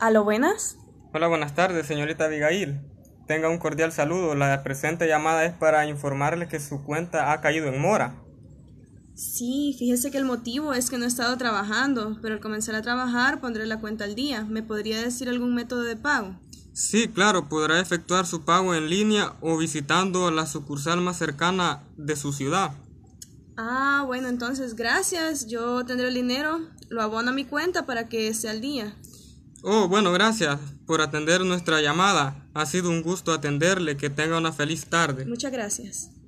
¿A lo buenas? Hola, buenas tardes, señorita Abigail. Tenga un cordial saludo. La presente llamada es para informarle que su cuenta ha caído en mora. Sí, fíjese que el motivo es que no he estado trabajando, pero al comenzar a trabajar pondré la cuenta al día. ¿Me podría decir algún método de pago? Sí, claro, podrá efectuar su pago en línea o visitando la sucursal más cercana de su ciudad. Ah, bueno, entonces gracias. Yo tendré el dinero, lo abono a mi cuenta para que esté al día. Oh, bueno, gracias por atender nuestra llamada. Ha sido un gusto atenderle. Que tenga una feliz tarde. Muchas gracias.